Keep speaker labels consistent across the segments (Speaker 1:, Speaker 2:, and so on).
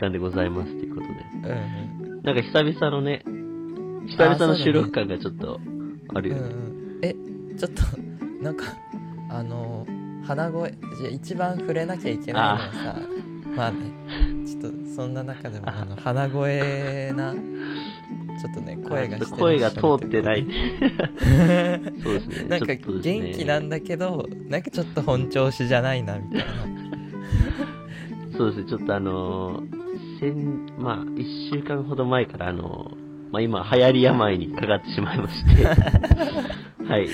Speaker 1: 間でございますということで。
Speaker 2: うん
Speaker 1: なんか久々のね、久々の収録感がちょっとあるよね。
Speaker 2: んうん。え、ちょっと、なんか、あの、鼻声、一番触れなきゃいけないのはさ、まあね、ちょっとそんな中でも、あの、鼻声な、ちょっとね、声がして
Speaker 1: 声が通ってない。そうですね。
Speaker 2: なんか元気なんだけど、なんかちょっと本調子じゃないなみたいな。
Speaker 1: そうですね、ちょっとあのー先、まあ、一週間ほど前からあのーまあ今、流行り病にかかってしまいまして、はい。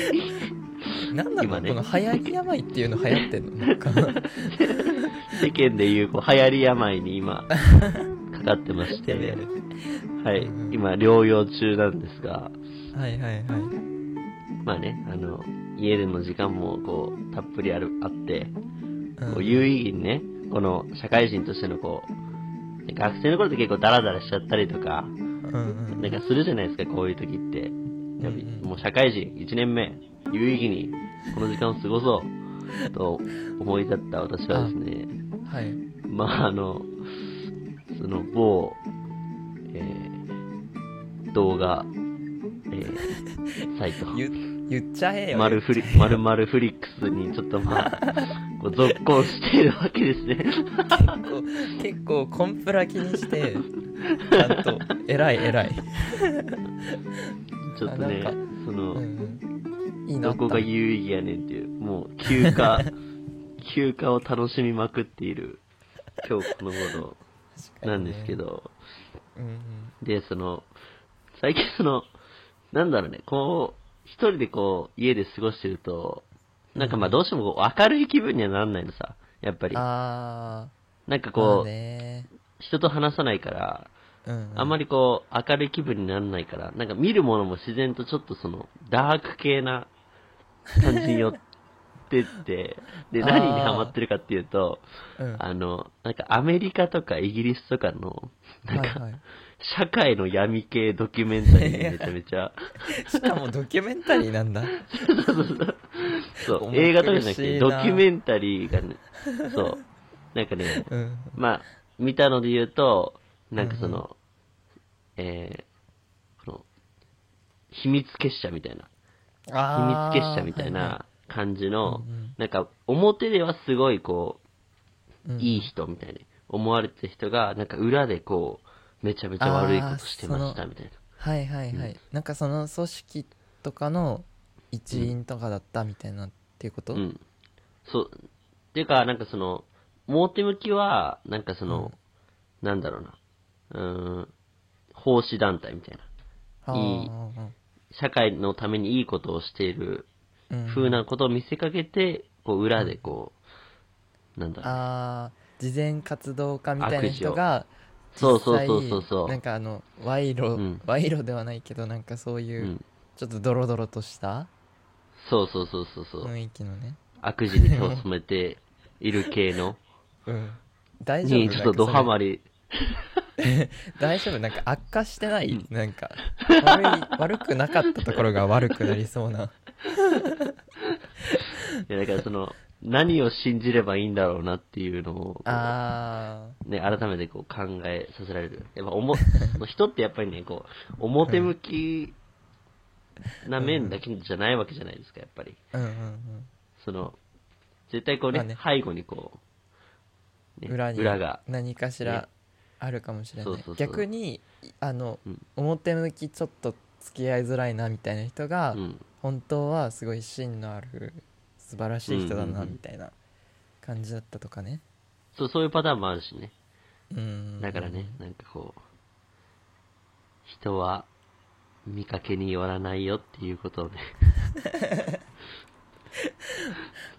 Speaker 2: なんなの、
Speaker 1: 今ね
Speaker 2: この流行り病っていうの流行ってんの？なんか。
Speaker 1: 世間でいうこう流行り病に今、かかってまして、はい
Speaker 2: うん。
Speaker 1: 今、療養中なんですが、
Speaker 2: はいはいはい。
Speaker 1: まあね、あの、家での時間もこう、たっぷりある、あって、
Speaker 2: うん
Speaker 1: こう有意義にね、この社会人としてのこう、学生の頃って結構ダラダラしちゃったりとか。なんかするじゃないですか、こういう時って。もう社会人1年目、有意義にこの時間を過ごそうと思い立った私はですね、
Speaker 2: はい。
Speaker 1: まああの、その某、えー動画、えーサイト、
Speaker 2: 言言っちゃえよ。
Speaker 1: マルフリ、マルマルフリックスにちょっとまあ、こう続行しているわけですね。
Speaker 2: 結構、結構コンプラ気にして、ちゃんと、偉い偉い。
Speaker 1: ちょっとねそ
Speaker 2: うん
Speaker 1: の、
Speaker 2: うん。いいな
Speaker 1: どこが有意義やねんっていう、もう休暇、休暇を楽しみまくっている今日この頃なんですけ。ど、
Speaker 2: うんうん。
Speaker 1: で、その、最近その、なんだろうね、こう、一人でこう、家で過ごしてると、なんかまあどうしても明るい気分にはなんないのさ、やっぱり。
Speaker 2: あ
Speaker 1: なんかこう、
Speaker 2: ね
Speaker 1: 人と話さないから、
Speaker 2: うんうん。
Speaker 1: あんまりこう、明るい気分にならないから、なんか見るものも自然とちょっとその、ダーク系な感じによってって、で、何にハマってるかっていうと、
Speaker 2: うん。
Speaker 1: あの、なんかアメリカとかイギリスとかの、なんか、
Speaker 2: はいはい。
Speaker 1: 社会の闇系ドキュメンタリーがめちゃめちゃ、
Speaker 2: しかもドキュメンタリーなんだ。
Speaker 1: そう、
Speaker 2: 重苦しいな。
Speaker 1: 映画とかじゃなくて、ドキュメンタリーがね、そう、なんかね、
Speaker 2: うん。
Speaker 1: まあ、見たので言うと、なんかその、えー、この、秘密結社みたいな、秘密結社みたい
Speaker 2: は
Speaker 1: な感じの
Speaker 2: うんうん、
Speaker 1: なんか表ではすごいこう、
Speaker 2: いはい
Speaker 1: いい人みたいに思われてる人が、なんか裏でこう、めちゃめちゃ悪いことしてましたみたいな。
Speaker 2: はいはいはい、なんかその組織とかの一員とかだったみたいなっていうこと、
Speaker 1: うん。そう。っていうか、なんかその、表向きは、なんかその、なんだろうな。うーん、奉仕団体みたいな。いい社会のためにいいことをしている
Speaker 2: うん
Speaker 1: 風なことを見せかけて、こう裏でこう、なんだろう。
Speaker 2: あー事前活動家みたいな人が
Speaker 1: そうそうそうそうそう。
Speaker 2: なんかあの賄賂、
Speaker 1: うん。
Speaker 2: 賄賂ではないけどなんかそういうう、
Speaker 1: ん。
Speaker 2: ちょっとドロドロとした？
Speaker 1: そうそうそうそうそう。
Speaker 2: 雰囲気のね。
Speaker 1: 悪事に手を染めている系の、
Speaker 2: うん。大丈夫？
Speaker 1: にちょっとドハマ
Speaker 2: り。
Speaker 1: り、
Speaker 2: 大丈夫？なんか悪化してない、なんか悪い悪くなかったところが悪くなりそうな。い
Speaker 1: やだからその、何を信じればいいんだろうなっていうのを、
Speaker 2: あ
Speaker 1: ね、改めてこう考えさせられる。やっぱおも、人ってやっぱりね、こう、表向きな面だけじゃないわけじゃないですか、やっぱり。
Speaker 2: ーうんうん。
Speaker 1: その、絶対こうね、
Speaker 2: まあね。
Speaker 1: 背後にこう、ね
Speaker 2: うん裏に
Speaker 1: 裏が、
Speaker 2: 何かし
Speaker 1: ね。
Speaker 2: らあるかもしれない、
Speaker 1: そうそうそう。
Speaker 2: 逆にあの、
Speaker 1: うん。
Speaker 2: 表向きちょっと付き合いづらいなみたいな人が、
Speaker 1: うん、
Speaker 2: 本当はすごい芯のある素晴らしい人だなんみたいな感じだったとかね。
Speaker 1: そう、そういうパターンもあるしね。
Speaker 2: うん。
Speaker 1: だからね、なんかこう、人は見かけによらないよっていうことをね、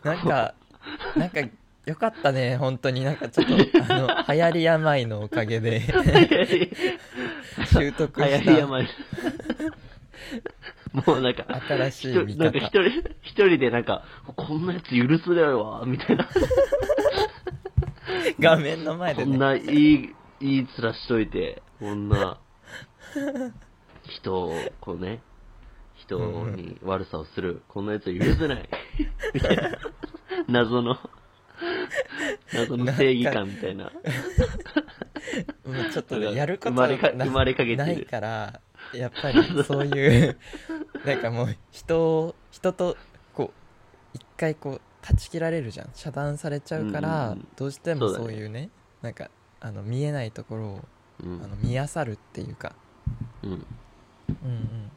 Speaker 2: なんか なんかよかったね本当に。なんかちょっとあの 流行り病のおかげで。習得
Speaker 1: 流行
Speaker 2: した
Speaker 1: り病。もうなんか、
Speaker 2: 新しい見
Speaker 1: 一人なんか一
Speaker 2: 方
Speaker 1: 人、一人でなんか、こんなやつ許すだよわ、みたいな。
Speaker 2: 画面の前でね
Speaker 1: こんないい、いい面しといて、こんな、人を、こうね、人に悪さをする、こんな奴は許せない。みたいな。謎の、謎の正義感みたいな。
Speaker 2: もうちょっとねやること
Speaker 1: 生まれか
Speaker 2: な
Speaker 1: 生まれかけてる
Speaker 2: ないからやっぱりそういう なんかもう人を人とこう一回こう断ち切られるじゃん。遮断されちゃうから、
Speaker 1: うんうんうん。
Speaker 2: どうしても
Speaker 1: そう
Speaker 2: いうねなんかあの見えないところを
Speaker 1: うん。
Speaker 2: あの見漁るっていうか、
Speaker 1: うん。っ
Speaker 2: うんうん、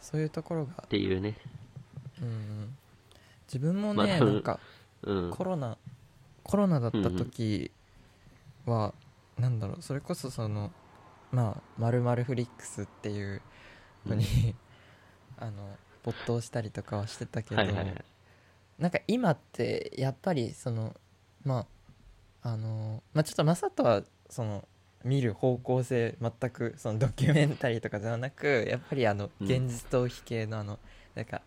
Speaker 2: そういうところが、
Speaker 1: ていうね。
Speaker 2: うんうん、自分もね、
Speaker 1: まあ
Speaker 2: なんか
Speaker 1: うん。
Speaker 2: コロナコロナだった時は、なんだろう。それこそそのまあ「まるフリックス」っていうのに、あの没頭したりとかはしてたけど、
Speaker 1: はいはいはい。
Speaker 2: なんか今ってやっぱりそのまああのまあちょっとマサトはその見る方向性全くそのドキュメンタリーとかではなくやっぱりあの
Speaker 1: うん
Speaker 2: 現実逃避系のあの、なんか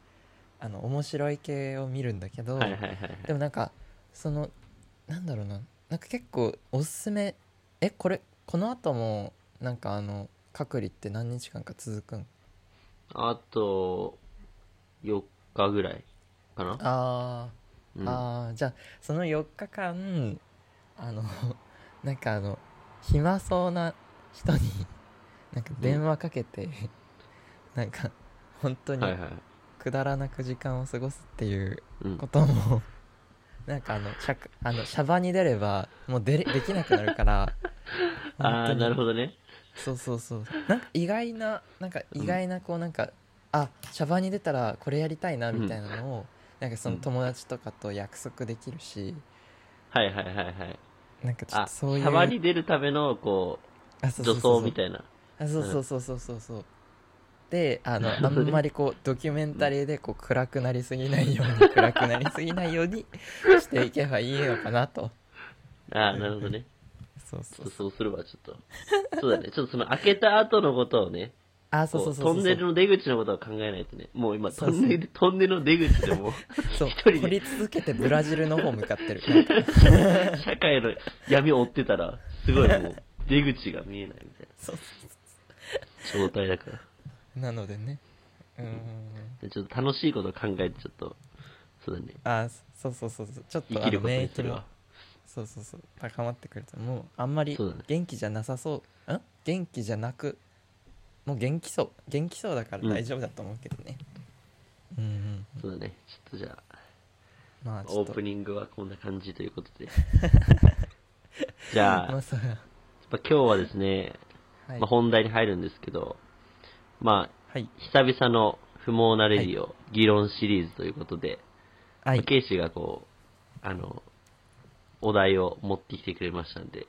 Speaker 2: あの面白い系を見るんだけど、
Speaker 1: はいはいはいはい。
Speaker 2: でもなんかそのなんだろうななんか結構おすすめえこれこの後もなんかあの隔離って何日間か続くん？
Speaker 1: あと、4日ぐらいかな。
Speaker 2: あー、
Speaker 1: うん。
Speaker 2: あー。じゃあその4日間あの なんかあの暇そうな人に なんか電話かけて、なんか本当に。くだらなく時間を過ごすっていう
Speaker 1: うん。
Speaker 2: こ。とも なんかあのシャあのシャバに出ればもう出れできなくなるから
Speaker 1: ああ、なるほ
Speaker 2: ど
Speaker 1: どね。
Speaker 2: そうそうそう。なんか意外ななんか意外なこうなんか、あシャバに出たらこれやりたいなみたいなのを、なんかその友達とかと約束できるし。
Speaker 1: はいはいはいはい。
Speaker 2: なんかちょっ
Speaker 1: あ、
Speaker 2: とそういう
Speaker 1: シャバに出るための、こう、女
Speaker 2: うそうそうそう。
Speaker 1: 装みたいな。
Speaker 2: あそうそうそうそうそうそう。であのあ
Speaker 1: なるほどね。
Speaker 2: んまりこうドキュメンタリーでこう暗くなりすぎないように 暗くなりすぎないようにしていけばいいのかなと。
Speaker 1: ああ、なるほどね。
Speaker 2: そうそうそう
Speaker 1: そうするわ、ちょっと。そうだね。ちょっとその開けた後のことをね、
Speaker 2: あそう
Speaker 1: こ
Speaker 2: そううそうそう
Speaker 1: トンネルの出口のことを考えないとね。もう今、
Speaker 2: そうそう
Speaker 1: トンネル、トンネルの出口でも、
Speaker 2: そう
Speaker 1: 一人で
Speaker 2: 掘り続けてブラジルの方向かってる
Speaker 1: 社会の闇を追ってたら、すごいもう、出口が見えないみたい
Speaker 2: そう
Speaker 1: な状態だから。
Speaker 2: なのでねうーん
Speaker 1: でちょっと楽しいことを考えて、ちょっと、そうだね。
Speaker 2: あそうそうそうそうちょっ
Speaker 1: 生きることにするわ。
Speaker 2: そうそうそう。高まってくるともうあんまり
Speaker 1: そうだね。
Speaker 2: 元気じゃなさそう、ん？元気じゃなくもう元気そう。元気そうだから大丈夫だと思うけどね。うん、うん
Speaker 1: そうだね。ちょっとじゃあ、
Speaker 2: まあちょっと。
Speaker 1: オープニングはこんな感じということで。じゃあ、
Speaker 2: まあそう。
Speaker 1: やっぱ今日はですね、
Speaker 2: はい、
Speaker 1: まあ、本題に入るんですけど、まあ、
Speaker 2: はい。
Speaker 1: 久々の不毛なレディオ議論シリーズということで、まあ
Speaker 2: はい
Speaker 1: ケイシがこう、あの、お題を持ってきてくれましたんで、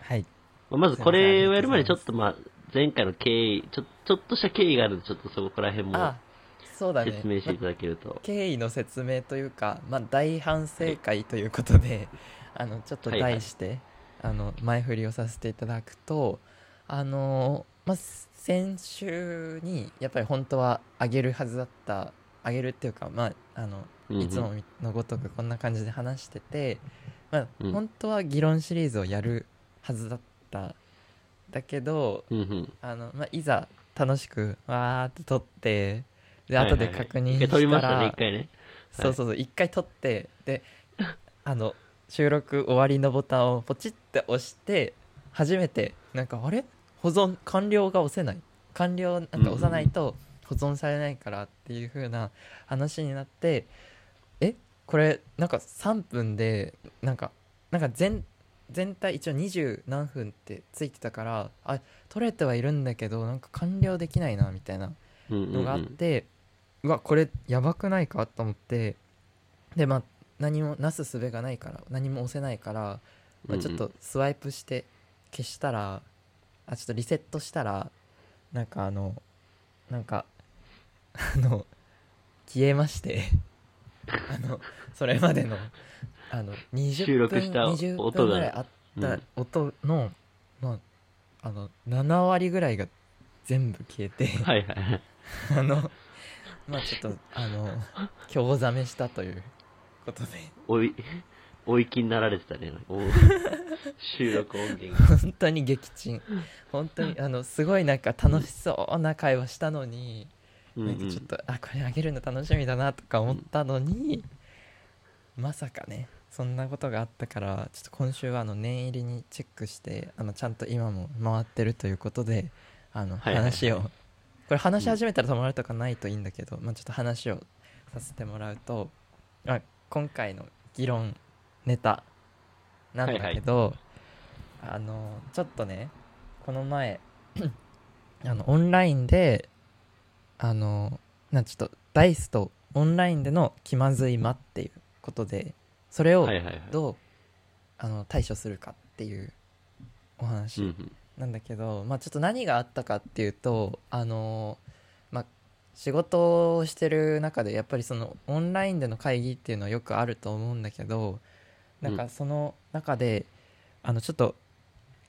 Speaker 2: はい。
Speaker 1: まずこれをやる前にちょっとまあ、前回の経緯、ちょ、ちょっとした経緯があるんで、ちょっとそこら辺も
Speaker 2: あそうだね。
Speaker 1: 説明していただけると。
Speaker 2: 経緯の説明というか、まあ、大反省会ということで、あのちょっと
Speaker 1: はいはい。
Speaker 2: 題して、あの前振りをさせていただくとあの、まあ、先週にやっぱり本当はあげるはずだったあげるっていうか、まあ、あの
Speaker 1: うんうん。
Speaker 2: いつものごとくこんな感じで話してて、まあ
Speaker 1: うん。
Speaker 2: 本当は議論シリーズをやるはずだった。だけど
Speaker 1: うんうん。
Speaker 2: あの、まあ、いざ楽しくわーって撮ってで
Speaker 1: はいはいはい。
Speaker 2: 後で確認したら
Speaker 1: 撮りましたね、一回ね。
Speaker 2: そうそうそう一回撮ってで あの収録終わりのボタンをポチって押して初めてなんかあれ？保存完了が押せない。完了なんか押さないと保存されないからっていう風な話になってえこれなんか3分でなんかなんか全全体一応20何分ってついてたからあ撮れてはいるんだけどなんか完了できないなみたいなのがあっ
Speaker 1: うん。
Speaker 2: て、うわこれやばくないかと思ってでまあ何もなすすべがないから何も押せないから、まあ、ちょっとスワイプして消したらあちょっとリセットしたらなんかあのなんかあの消えましてあのそれまでのあの20
Speaker 1: 収
Speaker 2: 分
Speaker 1: 録した
Speaker 2: 20
Speaker 1: 音が
Speaker 2: 分ぐらいあった
Speaker 1: うん
Speaker 2: 音の、まあ、あの7割ぐらいが全部消えて
Speaker 1: はいはいはい。
Speaker 2: あの、まあちょっと、あの、興ざめしたということで。
Speaker 1: おい、お行きになられてたね。お収録音源が。
Speaker 2: 本当に撃沈本当にあのすごいなんか楽しそうな会話したのに、
Speaker 1: うん
Speaker 2: なんかちょっとあこれあげるの楽しみだなとか思ったのに、まさかねそんなことがあったからちょっと今週はあの念入りにチェックしてあのちゃんと今も回ってるということであの
Speaker 1: はいはいはい。
Speaker 2: 話を、これ話し始めたら止まるとかないといいんだけど、まあ、ちょっと話をさせてもらうとあ今回の議論ネタなんだけど、あのちょっとねこの前 あのオンラインであのなんちょっとダイスとオンラインでの気まずい間っていうことでそれを
Speaker 1: はいはいはい。
Speaker 2: どうあの対処するかっていうお
Speaker 1: うんう
Speaker 2: 話
Speaker 1: ん
Speaker 2: なんだけど、まあちょっと何があったかっていうとあのまあ仕事をしてる中でやっぱりそのオンラインでの会議っていうのはよくあると思うんだけどなんかその中で、あのちょっと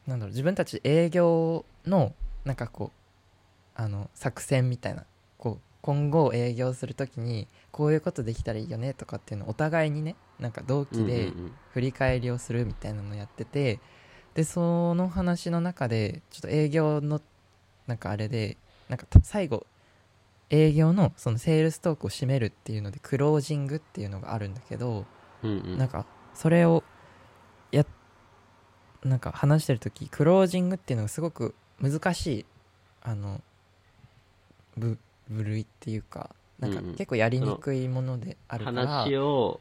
Speaker 2: なんだろう自分たち営業のなんかこうあの作戦みたいなこう今後営業する時にこういうことできたらいいよねとかっていうのをお互いにねなんか同期で振り返りをするみたいなのをやっててでその話の中でちょっと営業のなんかあれでなんか最後営業のそのセールストークを締めるっていうのでクロージングっていうのがあるんだけど、
Speaker 1: うんうん。
Speaker 2: なんかそれをやなんか話してる時クロージングっていうのがすごく難しいあの部部類っていうかなんか結構やりにくいものであるから、
Speaker 1: 話を、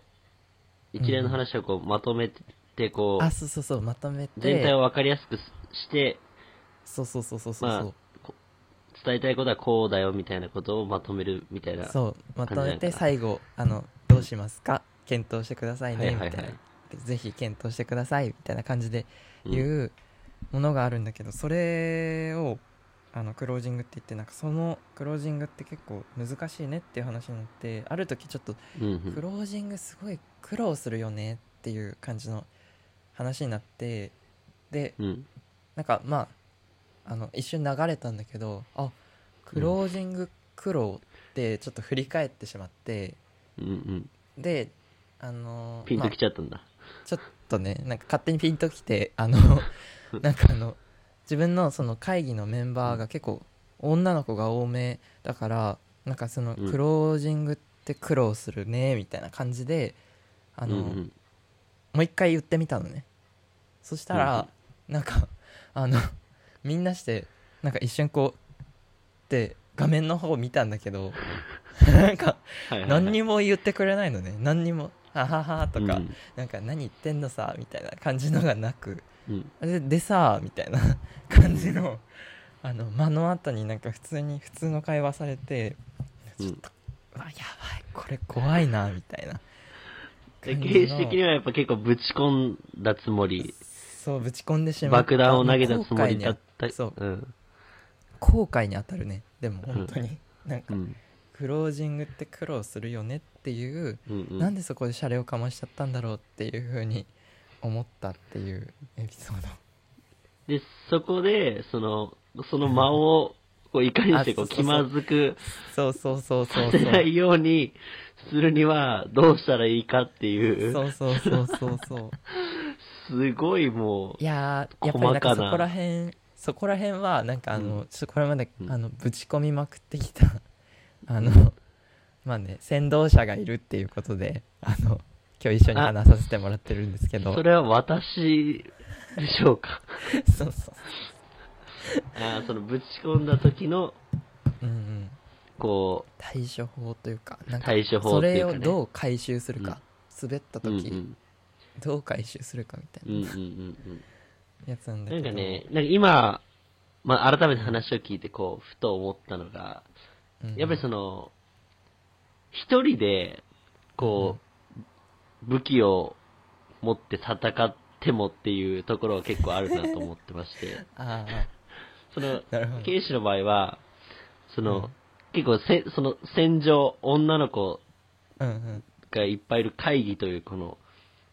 Speaker 1: 一連の話をこうまとめて、こう、
Speaker 2: あそうそうそうまとめて。
Speaker 1: 全体を分かりやすくして、
Speaker 2: そうそうそうそうそう、
Speaker 1: まあこ伝えたいことはこうだよみたいなことをまとめるみたいな。
Speaker 2: そう。まとめて最後あのどうしますか？検討してくださいね、みたいな。でぜひ検討してくださいみたいな感じで
Speaker 1: うん。
Speaker 2: いうものがあるんだけど、それをあのクロージングって言ってなんかそのクロージングって結構難しいねっていう話になってある時ちょっとクロージングすごい苦労するよねっていう感じの話になってで
Speaker 1: うん。
Speaker 2: なんかまああの一瞬流れたんだけどあクロージング苦労ってちょっと振り返ってしまって、
Speaker 1: うんうん。
Speaker 2: であの
Speaker 1: ピンとき
Speaker 2: ま
Speaker 1: ちゃったんだ。
Speaker 2: あちょっとねなんか勝手にピンときてあの なんかあの自分のその会議のメンバーが結構女の子が多めだからなんかその
Speaker 1: うん。
Speaker 2: クロージングって苦労するねみたいな感じであの、
Speaker 1: うんうん。
Speaker 2: もう一回言ってみたのね。そしたら、なんかあのみんなしてなんか一瞬こうって画面の方を見たんだけどなんか何にも言ってくれないのね。何にも「ははは」とか、
Speaker 1: うん。
Speaker 2: なんか「何言ってんのさ」みたいな感じのがなく。
Speaker 1: うん
Speaker 2: ででさみたいな 感じのあの間の後になんか普通に普通の会話されて
Speaker 1: うん。
Speaker 2: ちょっと、うわやばいこれ怖いなみたいな。
Speaker 1: 形式的にはやっぱ結構ぶち込んだつもり、
Speaker 2: そうぶち込んでしまった。
Speaker 1: 爆弾を投げたつもりだった。
Speaker 2: そう
Speaker 1: うん。
Speaker 2: 後悔に当たるね。でも本当に、なんか
Speaker 1: うん。
Speaker 2: クロージングって苦労するよねっていう、
Speaker 1: うんうん。
Speaker 2: なんでそこでシャレをかましちゃったんだろうっていうふうに思ったっていうエピソード。
Speaker 1: で、そこで、その、その間を、こう、いかにしてこう、気まずく
Speaker 2: そうそうそうそう
Speaker 1: させないようにするには、どうしたらいいかっていう、
Speaker 2: そうそうそうそうそう。
Speaker 1: すごいも
Speaker 2: いやーやっぱりなん
Speaker 1: 細か
Speaker 2: そこら辺そこら辺はなんかあの、
Speaker 1: うん。
Speaker 2: ちょっとこれまで、
Speaker 1: うん。
Speaker 2: あのぶち込みまくってきたあのまあね先導者がいるっていうことであの今日一緒に話させてもらってるんですけ
Speaker 1: う、
Speaker 2: ど。
Speaker 1: それは私でしょうか？
Speaker 2: そうそう。
Speaker 1: あーその、ぶち込んだ時の、
Speaker 2: うんうん。
Speaker 1: こ
Speaker 2: 対処法というかなんか
Speaker 1: 対処法っていうかね。
Speaker 2: それをどう回収するか、滑った
Speaker 1: う、うんう
Speaker 2: 時、
Speaker 1: ん。
Speaker 2: どう回収するかみた
Speaker 1: うん
Speaker 2: いな。
Speaker 1: うんうんうん。
Speaker 2: やつなんだけど。
Speaker 1: なんかね、なんか今、まあ、改めて話を聞いて、こう、ふと思ったのが、
Speaker 2: うんうん。
Speaker 1: やっぱりその、一人で、こう、武器を持って戦ってもっていうところは結構あるなと思ってまして、
Speaker 2: あ
Speaker 1: その、警視の場合は、その、
Speaker 2: うん。
Speaker 1: 結構せ、その戦場、女の子
Speaker 2: うんうん。
Speaker 1: がいっぱいいる会議というこの、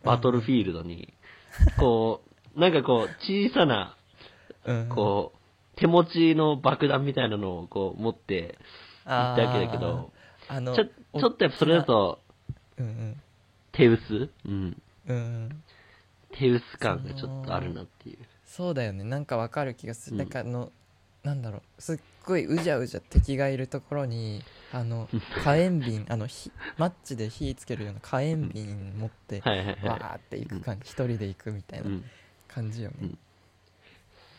Speaker 1: バトルフィールドに、こう、なんかこう、小さな、
Speaker 2: うんうん。
Speaker 1: こう、手持ちの爆弾みたいなのをこう持って行ったわけだけど、
Speaker 2: あの
Speaker 1: ちょ、ちょっとやっぱそれだと
Speaker 2: うんうん
Speaker 1: 手薄？うん。
Speaker 2: うん。
Speaker 1: 手薄感がちょっとあるなっていう。
Speaker 2: そうだよね。なんかわかる気がする、
Speaker 1: うん。
Speaker 2: なんかあのなんだろう。すっごいうじゃうじゃ敵がいるところにあの 火炎瓶あの火マッチで火つけるような火炎瓶持って
Speaker 1: はいはい
Speaker 2: わ
Speaker 1: は。
Speaker 2: ーって行く感じ。一人で行くみたいうなん。感じよね、
Speaker 1: うん。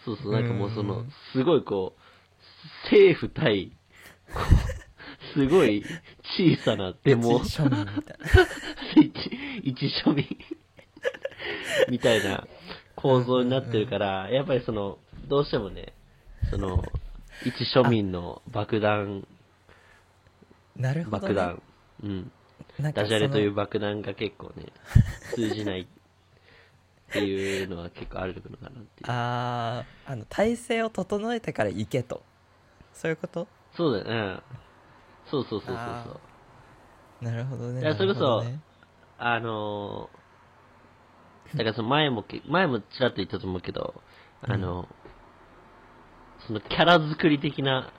Speaker 1: そうそう、なんかもうその
Speaker 2: うん、
Speaker 1: すごいこう、政府対、こうすごい小さなデモ、
Speaker 2: 一庶民みたいな。
Speaker 1: 一一庶民みたいな構造になってるから、やっぱりその、どうしてもね、その、一庶民の爆弾、
Speaker 2: なるほど、ね、
Speaker 1: 爆弾、うん、ダジャレという爆弾が結構ね、通じないっていうのは結構あるのかなっていう。
Speaker 2: あーあの体勢を整えてから行けと。そういうこと？
Speaker 1: そうだよ。ね。そうそうそうそう
Speaker 2: あ
Speaker 1: そう。
Speaker 2: なるほどね
Speaker 1: いやそれこそ
Speaker 2: ね。
Speaker 1: あのー、だからその前もけ、前もちらっと言ったと思うけど、あの、そのキャラ作り的な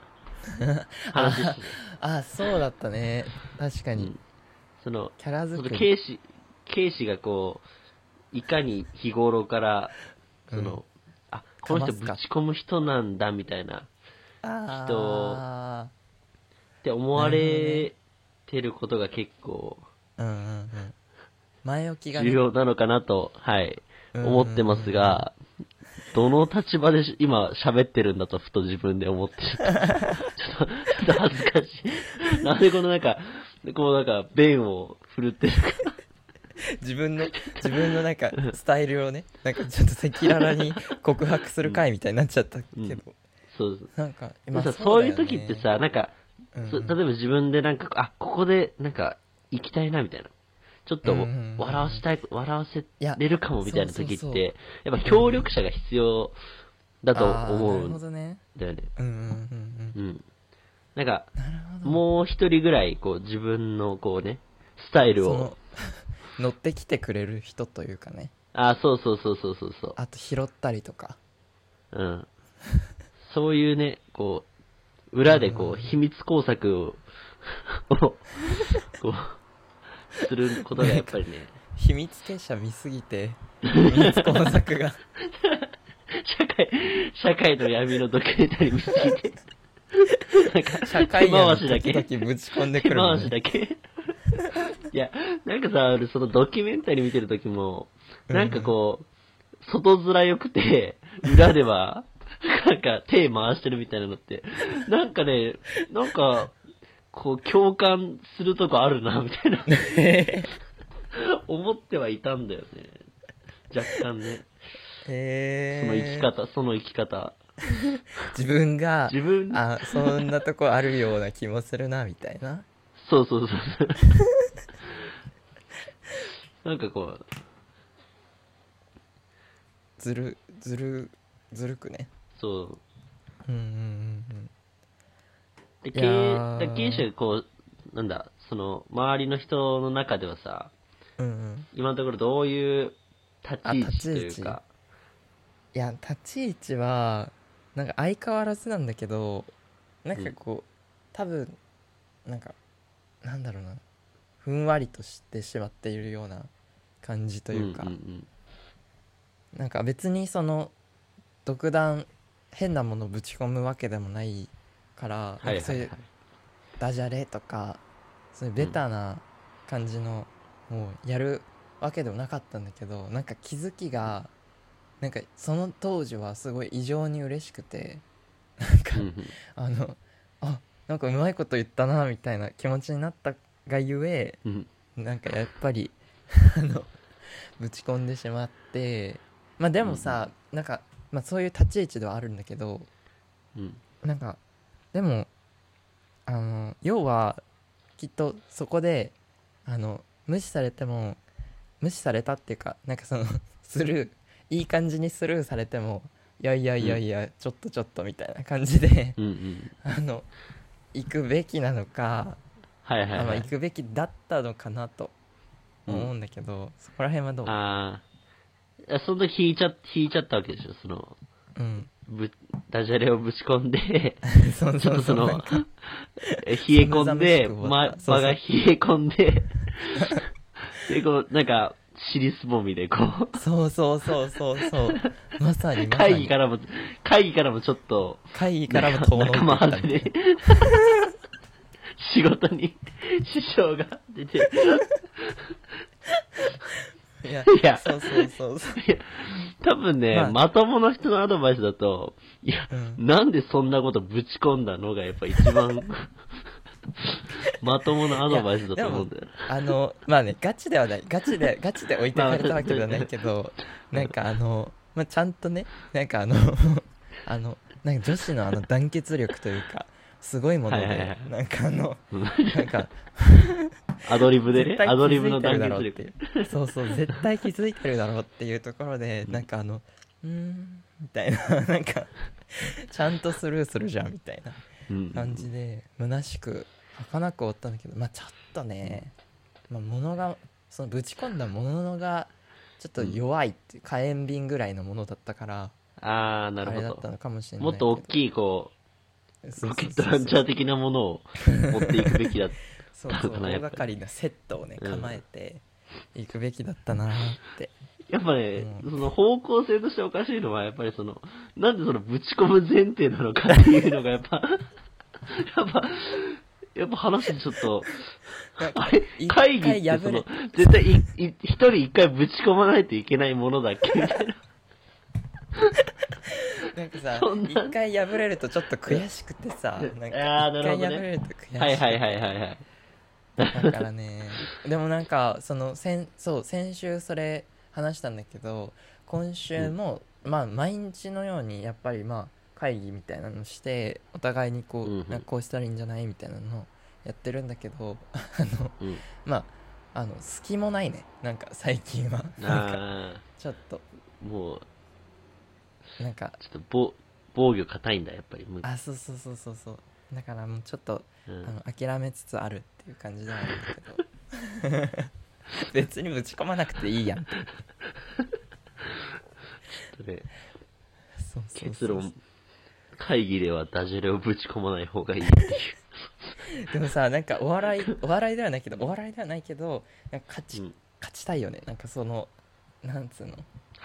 Speaker 1: 話ですね。
Speaker 2: あそうだったね。確かに、
Speaker 1: うん。その、
Speaker 2: キャラ
Speaker 1: その
Speaker 2: 作り
Speaker 1: 警視、警視がこう、いかに日頃から、その、
Speaker 2: うん。
Speaker 1: あ、この人ぶち込む人なんだみたいな、
Speaker 2: あ
Speaker 1: って思われてることが結構
Speaker 2: あうんうんうん。前置きがね。
Speaker 1: 重要なのかなと、はい、
Speaker 2: うん
Speaker 1: 思ってますが、どの立場でし今喋ってるんだとふと自分で思ってちょっと、ちょっと、ちょっと恥ずかしい。なんでこのなんか、こうなんか、弁を振るってるか。
Speaker 2: 自分の自分のなんかスタイルをねなんかちょっと赤裸々に告白する回みたいになっちゃったけど、
Speaker 1: うん。そうそう。
Speaker 2: なんか
Speaker 1: で
Speaker 2: まあ
Speaker 1: そういう
Speaker 2: だよね。
Speaker 1: 時ってさ、なんか、
Speaker 2: うん
Speaker 1: そ例えば自分でなんか、あ、ここでなんか、行きたいなみたいな。ちょっと笑わしたい、笑わせ
Speaker 2: や
Speaker 1: れるかもみたいな時って、やっぱ協力者が必要だと思うんだよね。
Speaker 2: うんうんうんうん
Speaker 1: うん。なんか、もう一人ぐらい、こう、自分の、こうね、スタイルを
Speaker 2: 乗ってきてくれる人というかね
Speaker 1: あ、そうそうそうそうそうそう。
Speaker 2: あと拾ったりとか
Speaker 1: うん。そういうね、こう、裏でこう、秘密工作を、を こう、することがやっぱりね、
Speaker 2: 秘密結社見すぎて秘密工作が。
Speaker 1: 社会、社会の闇のドキュメンタリー見すぎて、なんか、
Speaker 2: 社会
Speaker 1: 回しだけ、
Speaker 2: 時々ぶち込んでく
Speaker 1: 手
Speaker 2: るもん
Speaker 1: 回し
Speaker 2: ね
Speaker 1: だけ。いや、なんかさ、俺そのドキュメンタリー見てる時も、なんかこう、外面良くて、裏では、なんか手回してるみたいなのって、なんかね、なんか、こう共感するとこあるな、みたいな、思ってはいたんだよね。若干ね。
Speaker 2: へ
Speaker 1: その生き方、その生き方。
Speaker 2: 自分が
Speaker 1: 自分、
Speaker 2: あそんなとこあるような気もするなみたいな
Speaker 1: そうそうそうそう。なんかこう、
Speaker 2: ずるずるずるくね
Speaker 1: そう。
Speaker 2: うんうんうん
Speaker 1: で、
Speaker 2: い
Speaker 1: 経
Speaker 2: やー。
Speaker 1: 営、だ経営者がこう、なんだ、その、周りの人の中ではさ、
Speaker 2: うんうん。うん
Speaker 1: 今のところどういう立ち位置というか、
Speaker 2: いや立ち位置はなんか相変わらずなんだけどなんかこう、多分なんかなんだろうな。ふんわりとしてしまっているような感じというか、
Speaker 1: んん。
Speaker 2: なんか別にその独断変なものぶち込むわけでもないから、
Speaker 1: はい
Speaker 2: なんかそう
Speaker 1: はいう
Speaker 2: ダジャレとかそういうベタな感じのをやるわけでもなかったんだけどなんか気づきがなんかその当時はすごい異常に嬉しくてなんかあのあなんかうまいこと言ったなみたいな気持ちになったがゆえ
Speaker 1: うん。
Speaker 2: なんかやっぱり あのぶち込んでしまってまあでもさ、なんか、まあ、そういう立ち位置ではあるんだけど
Speaker 1: うん。
Speaker 2: なんかでもあの要はきっとそこであの無視されても無視されたっていうかなんかそのスルーいい感じにスルーされてもいやいやいやいや、ちょっとちょっとみたいな感じで
Speaker 1: うんうん。
Speaker 2: あの行くべきなのか、
Speaker 1: はいはいはい。
Speaker 2: あまあ行。くべきだったのかなと思うんだけど、そこら辺はどう？
Speaker 1: あその時引いちゃ、引いちゃったわけでしょ、その、
Speaker 2: うん。
Speaker 1: ぶ、ダジャレをぶち込んで、
Speaker 2: そう
Speaker 1: ちょっ
Speaker 2: そう。そう
Speaker 1: とその 冷え込んで、ま
Speaker 2: った、そうそう。
Speaker 1: 場が冷え込んで、で、こう、なんか、尻すぼみでこう、
Speaker 2: そうそうそうそうそう。まさにまさに。
Speaker 1: 会議からも、会議からもちょっと、
Speaker 2: 会議からも遠のいて
Speaker 1: 仲間
Speaker 2: き
Speaker 1: 仕事に支障が出て、
Speaker 2: ないや
Speaker 1: いや。
Speaker 2: そうそうそうそう。
Speaker 1: いや、多分ね、
Speaker 2: まあ。
Speaker 1: まともな人のアドバイスだと、いや、
Speaker 2: うん。
Speaker 1: なんでそんなことぶち込んだのがやっぱ一番、まともなアドバイスだと思うんだよ。
Speaker 2: あのまあねガチではない。ガチでガチで置いてかれたわけではないけどなんかあの、まあ、ちゃんとねなんかあのあのなんか女子のあの団結力というかすごいもので、
Speaker 1: はいはいはい。
Speaker 2: なんかあの
Speaker 1: うん
Speaker 2: なんか
Speaker 1: アドリブでねアドリブの団
Speaker 2: だろうって
Speaker 1: 結力。
Speaker 2: いうそうそう絶対気づいてるだろうっていうところでなんかあのうーんみたいな なんかちゃんとスルーするじゃんみたいな
Speaker 1: うん。
Speaker 2: 感じで虚しく儚く終わったんだけどまあちょっとね、まあ、物がそのぶち込んだものがちょっと弱いっていう火炎瓶ぐらいのものだったから
Speaker 1: あー、な
Speaker 2: あ
Speaker 1: るほど。
Speaker 2: れだったのかもしれない
Speaker 1: もっと大
Speaker 2: い
Speaker 1: きい、こロケット
Speaker 2: そうそう。
Speaker 1: ランチャー的なものを持っていくべきだ。
Speaker 2: そうそう
Speaker 1: かなやっぱり。
Speaker 2: 大掛かりなセットをね
Speaker 1: うん
Speaker 2: 構えていくべきだったなーって、
Speaker 1: やっぱね、
Speaker 2: うん。
Speaker 1: その方向性としておかしいのは、やっぱりその、なんでそのぶち込む前提なのかっていうのがやっぱ、やっぱ、やっぱ話ちょっと、あれ？
Speaker 2: 一
Speaker 1: 会議ってその、絶対一人一回ぶち込まないといけないものだっけみたいな。
Speaker 2: なんかさ
Speaker 1: そんな
Speaker 2: 一回破れるとちょっと悔しくてさ なんか
Speaker 1: あーなるほどね。
Speaker 2: 一回破れると悔しくて。
Speaker 1: はいはいはいはいはい。
Speaker 2: だからねでもなんかその先そう先週それ話したんだけど今週も、まあ毎日のようにやっぱりまあ会議みたいなのしてお互いにこう、
Speaker 1: うんうん。
Speaker 2: なんかこうしたらいいんじゃないみたいなのをやってるんだけど あの
Speaker 1: うん。
Speaker 2: まああの隙もないね。なんか最近は。なんか
Speaker 1: あ
Speaker 2: ちょっと。
Speaker 1: ー、もう、
Speaker 2: なんか。
Speaker 1: ちょっと防防御硬いんだ、やっぱり。む
Speaker 2: あそうそうそうそうそう。だからもうちょっと
Speaker 1: うん。
Speaker 2: あの諦めつつあるっていう感じではあるんだけど。別にぶち込まなくていいやんって。
Speaker 1: そ
Speaker 2: うそうそう。
Speaker 1: 結論、会議ではダジャレをぶち込まない方がいいっていう。
Speaker 2: でもさなんかお笑いお笑いではないけどお笑いではないけどなんか勝ち、
Speaker 1: うん。
Speaker 2: 勝ちたいよね。なんかそのなんつうの？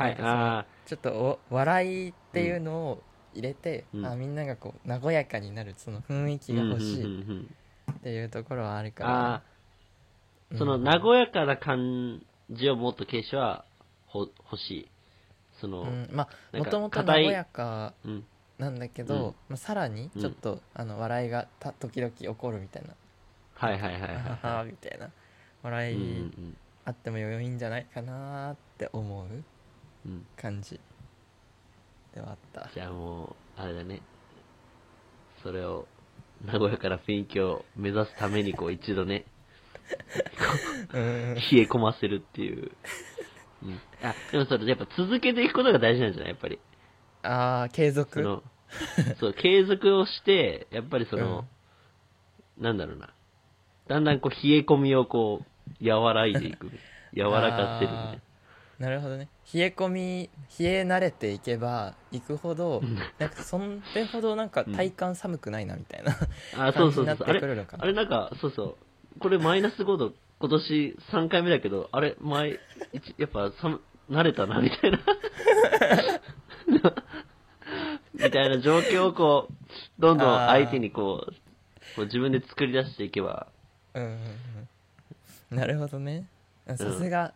Speaker 1: はい、あ
Speaker 2: ちょっとお笑いっていうのを入れて、
Speaker 1: うん。
Speaker 2: あみんながこう和やかになるその雰囲
Speaker 1: ー
Speaker 2: 気が欲し
Speaker 1: うんうん
Speaker 2: い
Speaker 1: うんうん。
Speaker 2: っていうところはあるか
Speaker 1: あ
Speaker 2: ら、
Speaker 1: ー、その
Speaker 2: うん
Speaker 1: 和やかな感じをもっとケイシはほ欲しい。その、
Speaker 2: うん。まあもともと和やか
Speaker 1: うん、
Speaker 2: なんだけど、
Speaker 1: うん。
Speaker 2: まあ、さらにちょっと、あの笑いがた時々起こるみたいな。
Speaker 1: はいはいはい
Speaker 2: あは
Speaker 1: は
Speaker 2: はみたいな笑
Speaker 1: い。うん
Speaker 2: い
Speaker 1: うん
Speaker 2: あっても良いんじゃないかなって思う
Speaker 1: うんうん。
Speaker 2: 感じではあった
Speaker 1: じゃあもう、あれだね。それを、和やかな雰囲気を目指すために、こう、一度ね、
Speaker 2: うん
Speaker 1: 冷え込ませるっていう。うん。あ、でもそれ、やっぱ続けていくことが大事なんじゃない？やっぱり。
Speaker 2: ああ継続
Speaker 1: その、そう、継続をして、やっぱりその、なんだろうな。だんだんこう、冷え込みをこう、和らいでいく。柔らかせるみたい
Speaker 2: なるほどね。冷え込み冷え慣れていけばいくほど
Speaker 1: うん。
Speaker 2: なんかそんれほどなんか体感寒くないなみたいな
Speaker 1: な。あ、そうそうそうそう。あ
Speaker 2: 感じになってく
Speaker 1: れ、
Speaker 2: るのか。
Speaker 1: あれなんか、そうそう。これマイナス5度、今年3回目だけど、あれ、前、一やっぱ寒、慣れたな、みたいな。みたいな状況をこう、どんどん相手にこう、こう自分で作り出していけば、
Speaker 2: うんうんうん。なるほどね。あさすが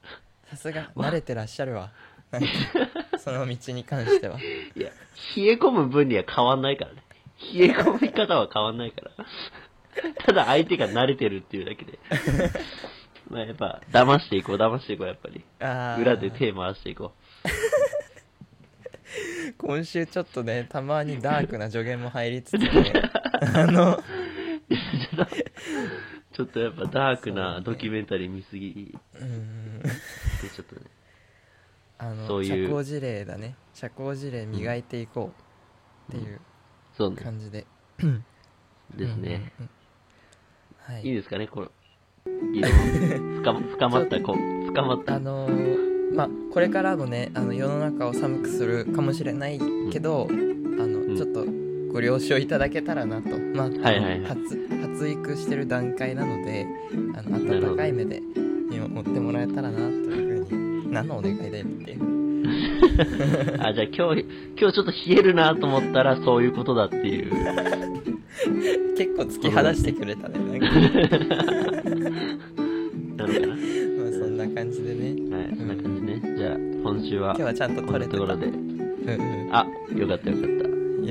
Speaker 2: さすが慣れてらっしゃるわ その道に関してはい
Speaker 1: や、冷え込む分には変わんないからね。冷え込み方は変わんないから。ただ相手が慣れてるっていうだけで。まあやっぱ、騙していこう、騙していこう、やっぱり。裏で手回していこ
Speaker 2: 今週ちょっとねたまにダークな助言も入りつつねあの
Speaker 1: う。ちょっとやっぱダークなドキュメンタリー見すぎ
Speaker 2: うん
Speaker 1: で、ちょっとね。
Speaker 2: あの
Speaker 1: そういう。
Speaker 2: 社交辞令だね。社交辞令磨いていこう。っていう
Speaker 1: そうね。
Speaker 2: 感じで、
Speaker 1: ですね。
Speaker 2: うんうんうん。はい。
Speaker 1: いいですかね、この、議論。深ま った、こう、深まった。
Speaker 2: あのーまあこれからもねあの世の中を寒くするかもしれないけど、あの、
Speaker 1: ん。
Speaker 2: ちょっとご了承いただけたらなと、まあ、
Speaker 1: はいはいはい。
Speaker 2: 発発育してる段階なのであの温かい目で見守ってもらえたらなというふうに何のお願いだよって
Speaker 1: あ、じゃあ今日、今日ちょっと冷えるなと思ったらそういうことだっていう。
Speaker 2: 結構突き放してくれたねなんか
Speaker 1: なのかな？
Speaker 2: まあそんな感じでね
Speaker 1: はい、そんな感じね。じゃあ、今週は
Speaker 2: 今日はちゃんと撮れてた
Speaker 1: ところで。
Speaker 2: うんうん
Speaker 1: あ、よかったよかった。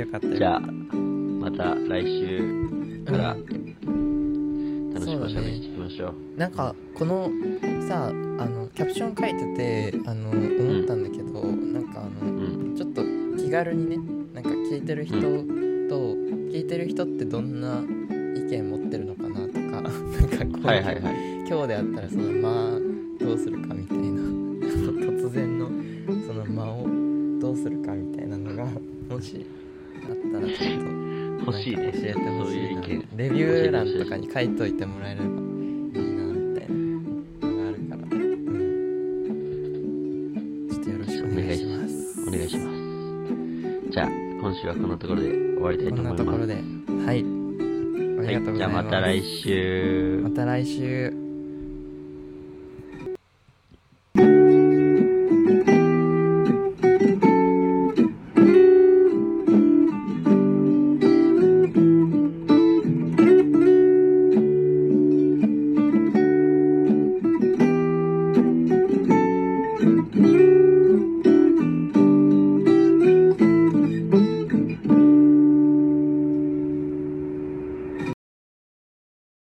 Speaker 2: よかったよ
Speaker 1: じゃあ、また来週から楽しくおしゃべりしていきましょう。
Speaker 2: なんかこのさあのキャプション書いててあの思ったんだけど、なんかあの
Speaker 1: うん。
Speaker 2: ちょっと気軽にねなんか聞いてる人と、聞いてる人ってどんな意見持ってるのかなとかなんかこう、
Speaker 1: はいはいはい。
Speaker 2: 今日であったらその間どうするかみたいな突然のその間をどうするかみたいなのがもしあったらちょっと
Speaker 1: 欲しい
Speaker 2: 教えてほしいな。レビュー欄とかに書いといてもらえれば
Speaker 1: 週はこところで終わりたい
Speaker 2: ことん
Speaker 1: 思います。
Speaker 2: なところで。はい。ありがとうございます、
Speaker 1: はい、じゃあまた来週。
Speaker 2: また来週